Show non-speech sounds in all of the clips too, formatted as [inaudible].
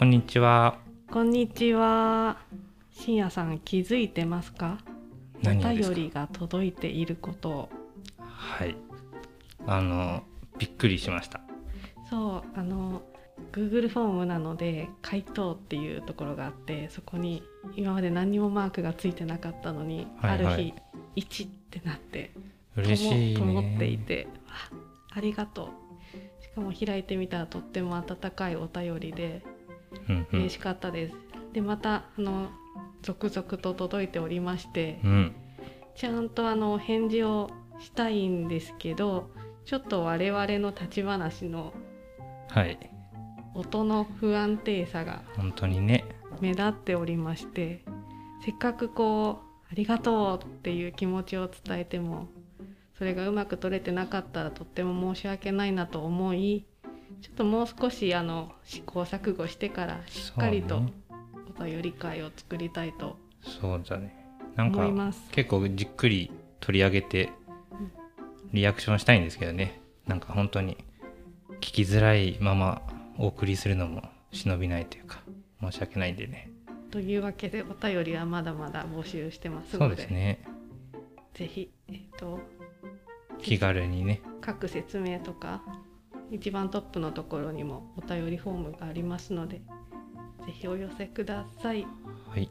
こんにちは。こんにちは。深夜さん気づいてますか？お便りが届いていることを。はい。あの、びっくりしました。そう、あの Google フォームなので回答っていうところがあって、そこに今まで何にもマークがついてなかったのに、はいはいある日1ってなって、嬉しいと。思っていて、あありがとう。しかも開いてみたらとっても温かいお便りで。うんうん嬉しかったです。でまたあの続々と届いておりまして、うん。ちゃんとあのお返事をしたいんですけど、ちょっと我々の立ち話のはい。音の不安定さが本当にね。目立っておりまして、せっかくこうありがとうっていう気持ちを伝えても、それがうまく取れてなかったらとっても申し訳ないなと思い、ちょっともう少しあの試行錯誤してからしっかりとお便り会を作りたいとそうだね。なんか思います。結構じっくり取り上げてうんリアクションしたいんですけどね。なんか本当に聞きづらいままお送りするのも忍びないというか申し訳ないんでね。というわけでお便りはまだまだ募集してますそうのでですね。ぜひ、えっと気軽にね。各説明とか一番トップのところにもお便りフォームがありますのでぜひお寄せください。はい。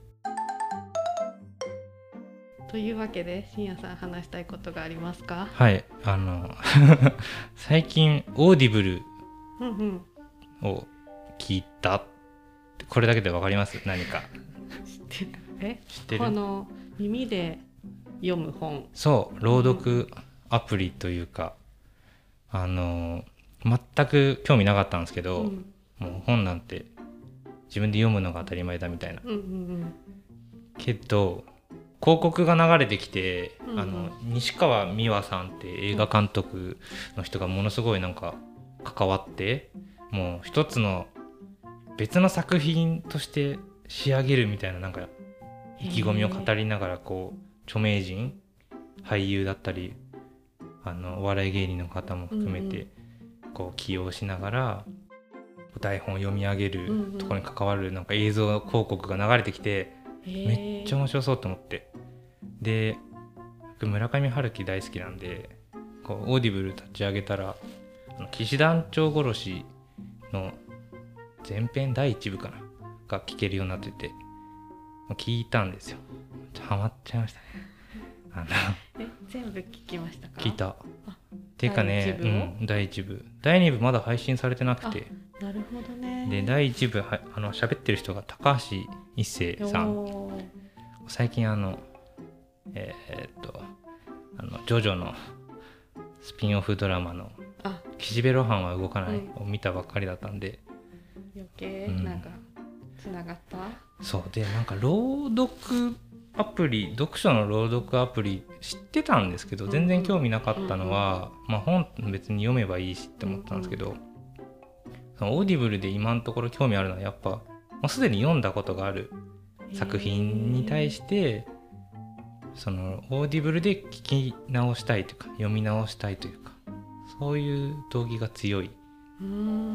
というわけで深夜さん話したいことがありますか？はい。あの [laughs] 最近オーディブルうんうん。を聞いた。これだけでわかります？何か。知ってる？え？知ってる？この耳で読む本。そう。朗読アプリというかあの全く興味なかったんですけど、うん。もう本なんて自分で読むのが当たり前だみたいな。うんうんけど広告が流れてきて、うんうん。あの西川美和さんって映画監督の人がものすごいなんか関わってもう一つの別の作品として仕上げるみたいななんか意気込みを語りながらこう著名人俳優だったりあのお笑い芸人の方も含めてこう起用しながら台本を読み上げるところに関わるなんか映像広告が流れてきて。めっちゃ面白そうと思って。で僕村上春樹大好きなんでこうオーディブル立ち上げたら騎士団長殺しの前編第1部かなが聞けるようになってて聞いたんですよ。ハマっちゃいましたねあのえ全部聞きましたか？聞いた。あていうかね第一部を？うん、第1部。第2部まだ配信されてなくて。なるほどね。で第1部はあの喋ってる人が高橋一生さん。最近あのえーっとあのジョジョのスピンオフドラマのあ「岸辺露伴は動かない」うんを見たばっかりだったんで、余計うん。なんかつながった、そう。でなんか朗読アプリ読書の朗読アプリ知ってたんですけど全然興味なかったのは、まあ、本別に読めばいいしって思ったんですけど、そのオーディブルで今のところ興味あるのはやっぱもうすでに読んだことがある作品に対してそのオーディブルで聞き直したいというか読み直したいというかそういう動機が強い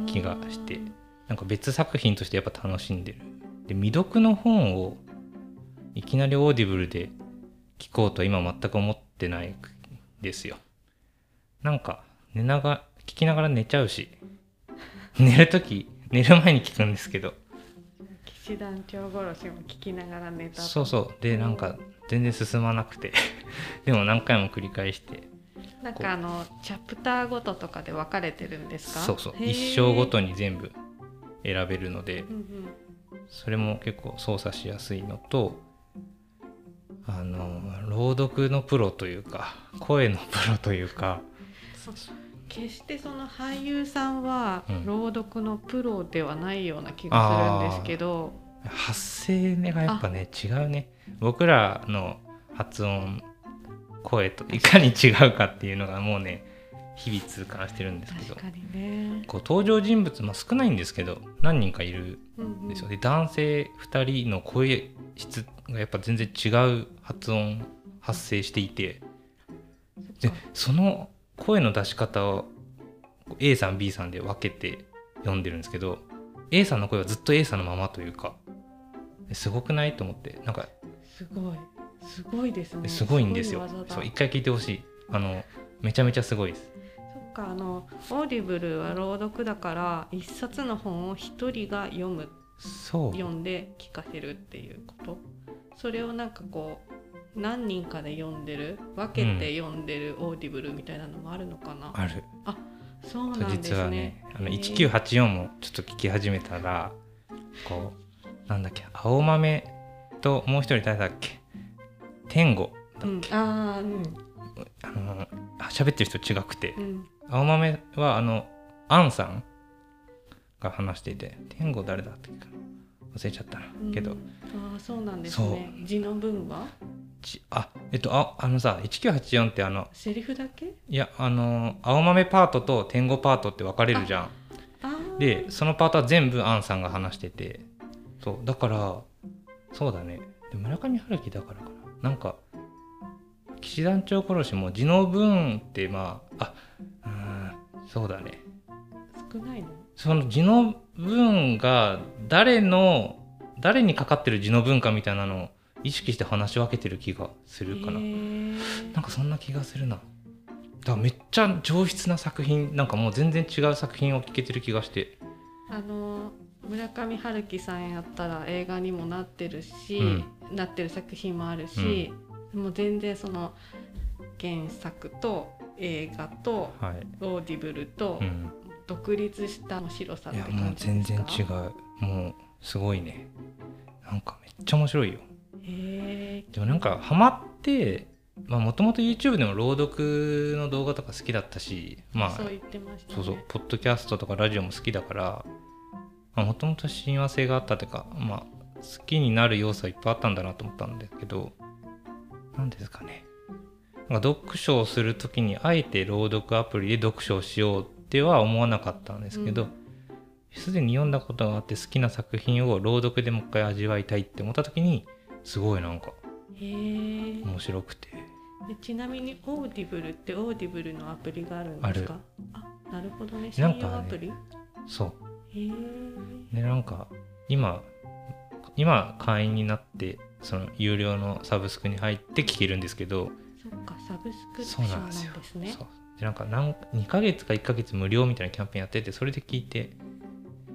気がしてなんか別作品としてやっぱ楽しんでる。で未読の本をいきなりオーディブルで聞こうとは今全く思ってないんですよ。なんか寝なが聞きながら寝ちゃうし。[laughs] 寝る時寝る前に聞くんですけど。騎士団長殺しも聞きながら寝たと。そうそう。でなんか全然進まなくて。[laughs] でも何回も繰り返して。なんかあのチャプターごととかで分かれてるんですか？そうそう。一生ごとに全部選べるので。うんうん。それも結構操作しやすいのとあの朗読のプロというか声のプロというか。決してその俳優さんはうん。朗読のプロではないような気がするんですけど、発声がやっぱね違うね。僕らの発音声といかに違うかっていうのがもうね日々痛感してるんですけど。確かにね、こう登場人物、まあ、少ないんですけど何人かいるうんうん。んですよで男性2人の声質がやっぱ全然違う発音発声していてでその声の出し方を A さん B さんで分けて読んでるんですけど A さんの声はずっと A さんのままというかすごくないと思ってなんかすごい。すごいですね。すごいんですよ。そう一回聞いてほしい。あのめちゃめちゃすごいです。そっかあのオーディブルは朗読だから一冊の本を一人が読む。そう。読んで聞かせるっていうこと？それをなんかこう何人かで読んでる分けて読んでるオーディブルみたいなのもあるのかな、ある。そうなんですね。実はねあのへー1984もちょっと聞き始めたらこうなんだっけ青豆ともう一人誰だっけ？天狗うん、ああうん。あのあ喋ってる人違くて。うん。青豆はあのアンさんが話していて天狗誰だったっけかな？忘れちゃったなけど、うん。ああそうなんですね。字の文は？ちあえっとああのさ1984ってあのセリフだけ？いやあの青豆パートと天狗パートって分かれるじゃん。でそのパートは全部アンさんが話してて。そうだからそうだね。で村上春樹だからかな。なんか騎士団長殺しも字の文ってまああうーんそうだね。少ないの？その字の文が誰の誰にかかってる字の文化みたいなのを意識して話し分けてる気がするかな。なんかそんな気がするな。だからめっちゃ上質な作品なんかもう全然違う作品を聞けてる気がして。あの村上春樹さんやったら映画にもなってるし、なってる作品もあるし、もう全然その原作と映画とはい、オーディブルとうん、独立した面白さって感じもう全然違う。うもうすごいね。なんかめっちゃ面白いよ。でもなんかハマってもともと YouTube でも朗読の動画とか好きだったしまあそう言ってましたね。そうそうポッドキャストとかラジオも好きだからもともと親和性があったというか、まあ、好きになる要素はいっぱいあったんだなと思ったんですけど何ですかね。なんか読書をする時にあえて朗読アプリで読書をしようっては思わなかったんですけどすでに読んだことがあって好きな作品を朗読でもう一回味わいたいって思った時にすごいなんか面白くて。でちなみにオーディブルってオーディブルのアプリがあるんですか？あなるほどね。専なんかね用アプリ、そう。へえ。でなんか今今会員になってその有料のサブスクに入って聞けるんですけどそっかサブスクリプシそうなんですね。そうでなんか何2ヶ月か1ヶ月無料みたいなキャンペーンやっててそれで聞いて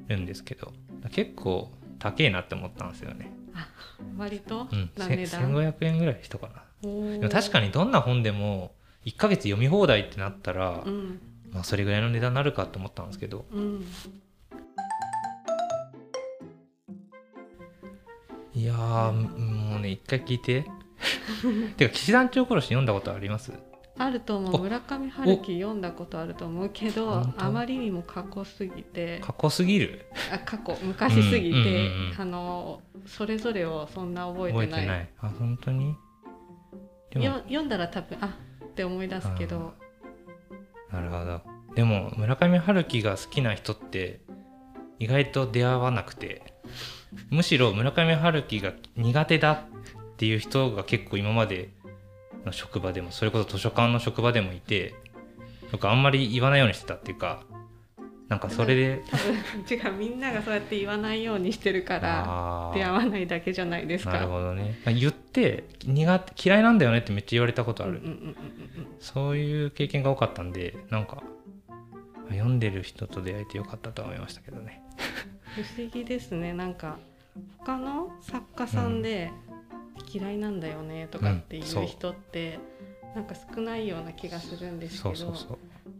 るんですけど結構高えなって思ったんですよね、割とうん、なせ値段、1500円ぐらいしたかな。でも確かにどんな本でも1ヶ月読み放題ってなったら、うん。まあ、それぐらいの値段になるかと思ったんですけど。うん。いやーもうね一回聞いて。[laughs] てか騎士団長殺し読んだことあります？あると思お。う村上春樹読んだことあると思うけどあまりにも過去すぎて。過去すぎる？あ過去昔すぎて、うんうんうんうん。あのそれぞれをそんな覚えてない。覚えてない。あ本当に？でよも読んだら多分あって思い出すけど。なるほど。でも村上春樹が好きな人って意外と出会わなくて。むしろ村上春樹が苦手だっていう人が結構今までの職場でもそれこそ図書館の職場でもいてなんかあんまり言わないようにしてたっていうかなんかそれで違うみんながそうやって言わないようにしてるから出会わないだけじゃないですか。なるほどね。言って苦手嫌いなんだよねってめっちゃ言われたことある、うんうんうんうんうんそういう経験が多かったんでなんか読んでる人と出会えてよかったとは思いましたけどね。[laughs] 不思議ですね。なんか他の作家さんで嫌いなんだよねとかっていう人って、なんか少ないような気がするんですけどそうそうそう。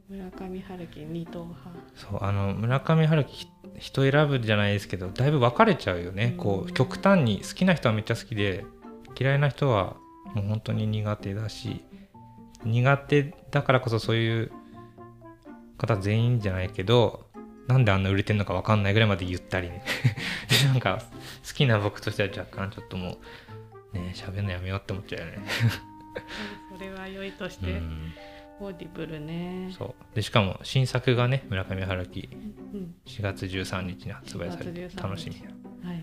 村上春樹二等派。そうあの村上春樹人選ぶじゃないですけどだいぶ分かれちゃうよね、こうん。う極端に好きな人はめっちゃ好きで嫌いな人はもう本当に苦手だし苦手だからこそそういう方全員じゃないけどなんであんな売れてんのか分かんないぐらいまで言ったりね。[laughs] でなんか好きな僕としては若干ちょっともうね喋るのやめようって思っちゃうよね。それは良いとしうて、ん、オーディブルね。そう。でしかも新作がね村上春樹うん4月13日に発売され4て月13日。楽しみはい、い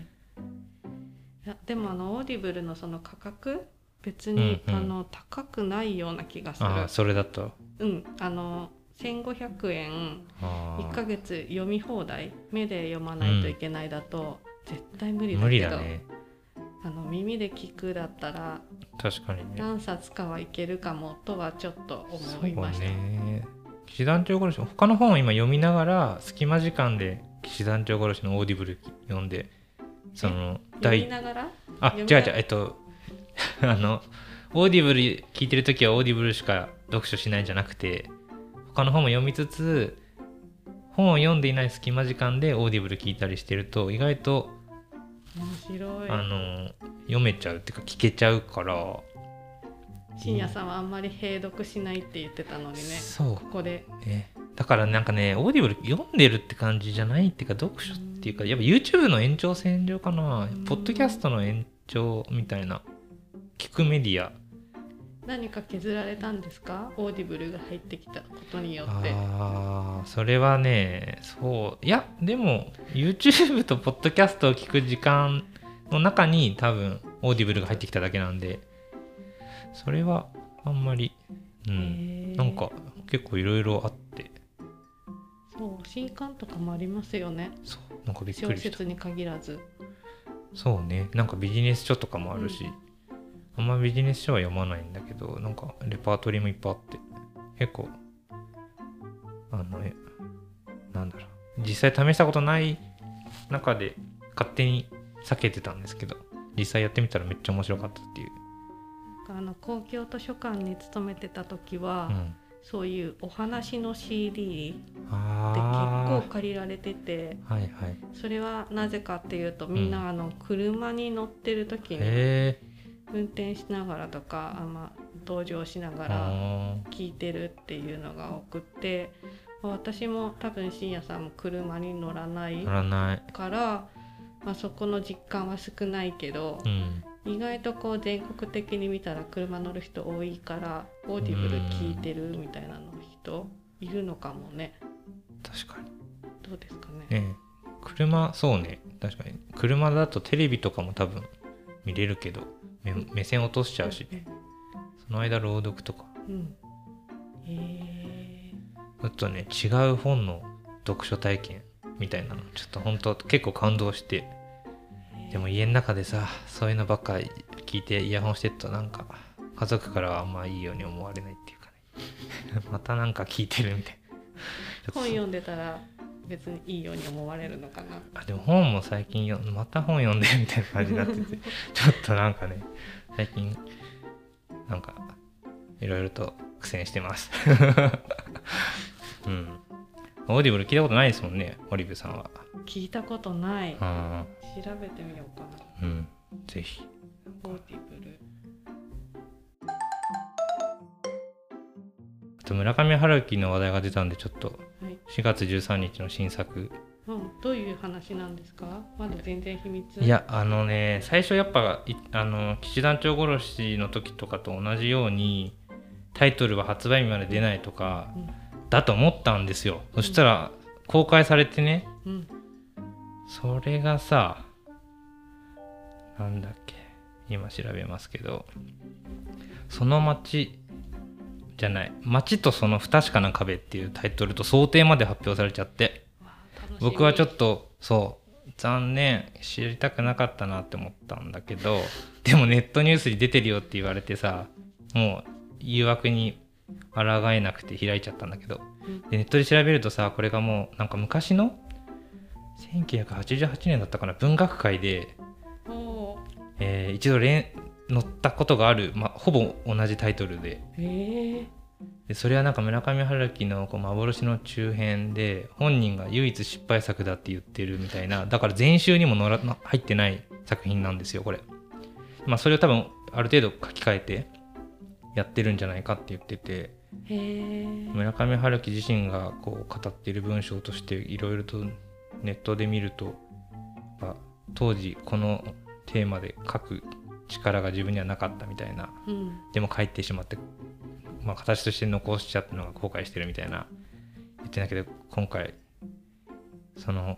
やでもあの Audibleのその価格別に、うんうん。あの高くないような気がする。ああそれだと。うん。あの1500円あ1ヶ月読み放題で読まないといけないだと、絶対無理だけど。無理だねあの耳で聞くだったら確かにね。何冊かはいけるかもとはちょっと思いました。ね。騎士団長殺し他の本を今読みながら隙間時間で騎士団長殺しの Audible 読んでその読みながら？あ違う違うえっと [laughs] あの Audible聞いてる時は Audibleしか読書しないんじゃなくて他の本も読みつつ本を読んでいない隙間時間で Audible聞いたりしてると意外と面白い。あの読めちゃうっていうか聞けちゃうから。深夜さんはあんまり併読しないって言ってたのにね。そう。ここで。ねだからなんかね Audible 読んでるって感じじゃないっていうか読書っていうかやっぱ YouTube の延長線上かな。うん。ポッドキャストの延長みたいな聞くメディア。何か削られたんですか？ Audible が入ってきたことによって。ああそれはねそう。いやでも YouTube とポッドキャストを聞く時間の中に多分 Audibleが入ってきただけなんでそれはあんまりうんなんか結構いろいろあって。そう新刊とかもありますよね。そうなんかびっくりした。小説に限らず。そうね。なんかビジネス書とかもあるし、あんまビジネス書は読まないんだけどなんかレパートリーもいっぱいあって。結構あのえなんだろう。実際試したことない中で勝手に避けてたんですけど実際やってみたらめっちゃ面白かったっていう、あの公共図書館に勤めてた時は、うん、そういうお話の CD って結あ構借りられててあはいはい。それはなぜかっていうとみんなあの車に乗ってる時に運転しながらとかあまあ同乗しながらあ聞いてるっていうのが多くってまあ私も多分深夜さんも車に乗らないー乗らない。から、まあ、そこの実感は少ないけどう、ん。意外とこう全国的に見たら車乗る人多いから Audible聞いてるみたいなの人いるのかもね。確かに。どうですかね。ねえ。車そうね。確かに。車だとテレビとかも多分見れるけど目目線落としちゃうしね。その間朗読とか。うん。へえあとね違う本の読書体験みたいなのちょっと本当結構感動してでも家の中でさそういうのばっか聞いてイヤホンしてるとなんか家族からはあんまいいように思われないっていうかね。[laughs] またなんか聞いてるみたいな。[laughs] 本読んでたら別にいいように思われるのかな。あでも本も最近よまた本読んでるみたいな感じになってて [laughs] ちょっとなんかね最近なんかいろいろと苦戦してます。うん Audible聞いたことないですもんねオリブさんは聞いたことない。あ調べてみようかな。ーうんぜひ Audible。あと村上春樹の話題が出たんでちょっとはい。4月13日の新作うん。どういう話なんですか？まだ全然秘密。い。やあのね最初やっぱいあの騎士団長殺しの時とかと同じようにタイトルは発売日まで出ないとかうん。だと思ったんですよそしたら公開されてねうん。それがさなんだっけ今調べますけどその街じゃない街とその不確かな壁っていうタイトルと想定まで発表されちゃって僕はちょっとそう残念知りたくなかったなって思ったんだけどでもネットニュースに出てるよって言われてさもう誘惑に抗えなくて開いちゃったんだけどうんでネットで調べるとさこれがもうなんか昔の1988年だったかな文学界で、えー一度連載ったことがある、ま、ほぼ同じタイトルでへえ。でそれはなんか村上春樹のこう幻の中編で本人が唯一失敗作だって言ってるみたいなだから全集にものらな入ってない作品なんですよこれ。まあそれを多分ある程度書き換えてやってるんじゃないかって言ってて。村上春樹自身がこう語っている文章としていろいろとネットで見るとやっぱ当時このテーマで書く力が自分にはなかったみたいなうん。でも書いてしまって、まあ、形として残しちゃったのが後悔してるみたいな言ってんだけど今回その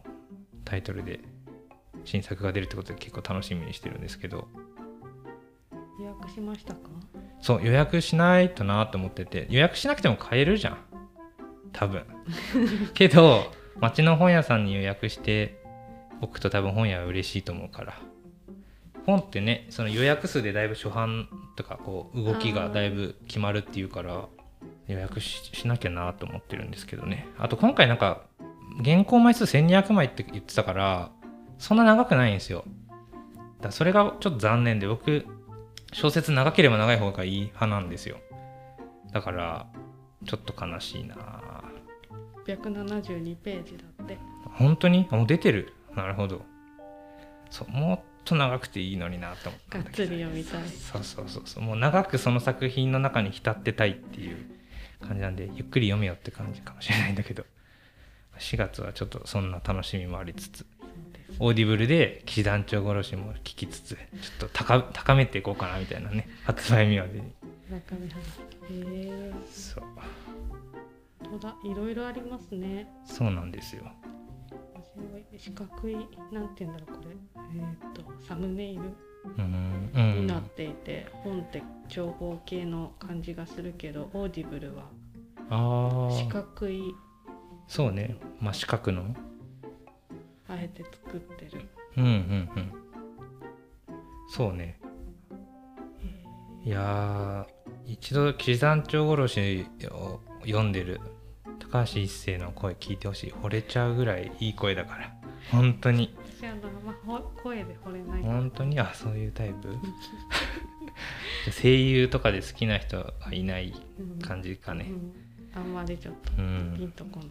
タイトルで新作が出るってことで結構楽しみにしてるんですけど予約しましたか？そう予約しないとなと思ってて予約しなくても買えるじゃん。多分。[laughs] けど町の本屋さんに予約しておくと多分本屋は嬉しいと思うから。本ってねその予約数でだいぶ初版とかこう動きがだいぶ決まるっていうから予約ししなきゃなと思ってるんですけどね。あと今回なんか原稿枚数1200枚って言ってたからそんな長くないんですよ。だそれがちょっと残念で僕小説長ければ長い方がいい派なんですよ。だからちょっと悲しいな。672ページだって。本当に？あもう出てる？なるほど。そうもっと長くていいのになと思ったがっつんだけど。り読みたい。そうそうそうそう。もう長くその作品の中に浸ってたいっていう感じなんでゆっくり読めよって感じかもしれないんだけど。4月はちょっとそんな楽しみもありつつ Audibleで騎士団長殺しも聞きつつちょっと高高めていこうかなみたいなね発売日までに。中身話。へえ。そう。本当だいろいろありますね。そうなんですよ。四角いなんて言うんだろうこれ。えっ、とサムネイル。うんうん。になっていて、本って長方形の感じがするけど Audibleはあ四あ角い。そうね。真四角のあえて作ってる。うんうんうん。そうね。いやー一度騎士団長殺しを読んでる。高橋一生の声聞いてほしい。惚れちゃうぐらいいい声だから。本当に。私あの、まあ、ほ声で惚れない。本当に？あそういうタイプ？[laughs] 声優とかで好きな人がいないうん感じかね。うんあんまりちょっとうピんンとこない、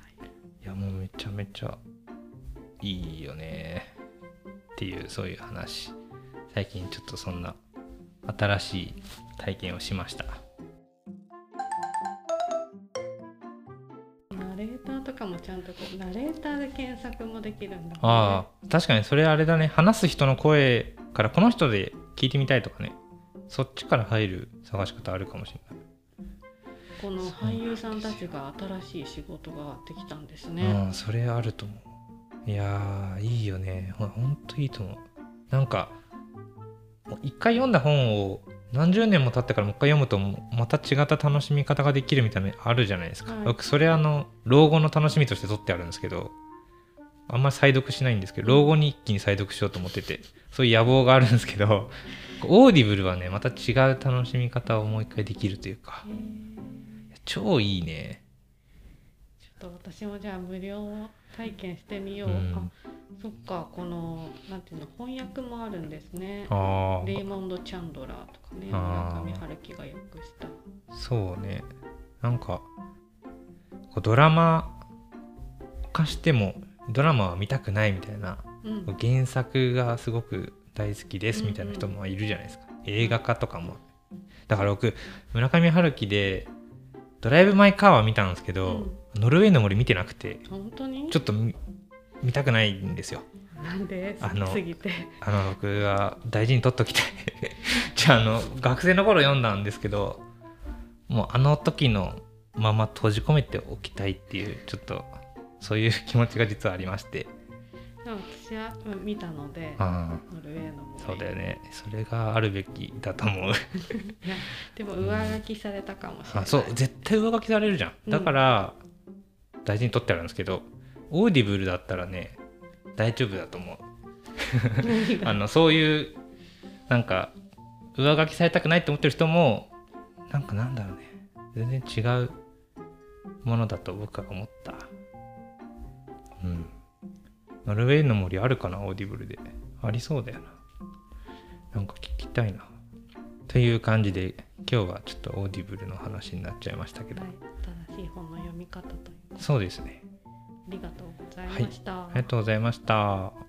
いやもうめちゃめちゃいいよね。っていうそういう話。最近ちょっとそんな新しい体験をしました。ナレーターとかもちゃんとこうナレーターで検索もできるんだ。ねああ確かにそれあれだね。話す人の声からこの人で聞いてみたいとかね。そっちから入る探し方あるかもしれない。この俳優さんたちが新しい仕事ができたんですね。うんそれあると思ういやーいいよね。ほほんといいと思う。なんか一回読んだ本を何十年も経ってからもう一回読むとまた違った楽しみ方ができるみたいなのあるじゃないですか、はい。僕それあの老後の楽しみとして取ってあるんですけどあんまり再読しないんですけど老後に一気に再読しようと思っててそういう野望があるんですけど Audibleはねまた違う楽しみ方をもう一回できるというか。超いいね。ちょっと私もじゃあ無料体験してみよう。うん。あそっかこのなんていうの翻訳もあるんですね。あレイモンド・チャンドラーとかね村上春樹が訳した。あそうね。なんかこうドラマ化してもドラマは見たくないみたいなうん、原作がすごく大好きですみたいな人もいるじゃないですか、映画化とかも。だから僕村上春樹で「ドライブ・マイ・カー」は見たんですけど、ノルウェーの森見てなくて本当に？ちょっと見見たくないんですよ。なんで？あの好きすぎて。あの僕は大事に取っときたい。[laughs] じゃああの学生の頃読んだんですけどもうあの時のまま閉じ込めておきたいっていうちょっとそういう気持ちが実はありまして。でも私はうん見たのであノルウェそうだよね。それがあるべきだと思う。[laughs] でも上書きされたかもしれない。あそう。絶対上書きされるじゃん。だから、大事に取ってあるんですけど Audibleだったらね大丈夫だと思う。[laughs] あのそういうなんか上書きされたくないって思ってる人もなんかなんだろうね。全然違うものだと僕は思った。うん。ノルウェーの森あるかな Audibleで。ありそうだよななんか聞きたいな。という感じで今日はちょっと Audibleの話になっちゃいましたけど、はい、新しい本の読み方というそうですね。ありがとうございました。ありがとうございました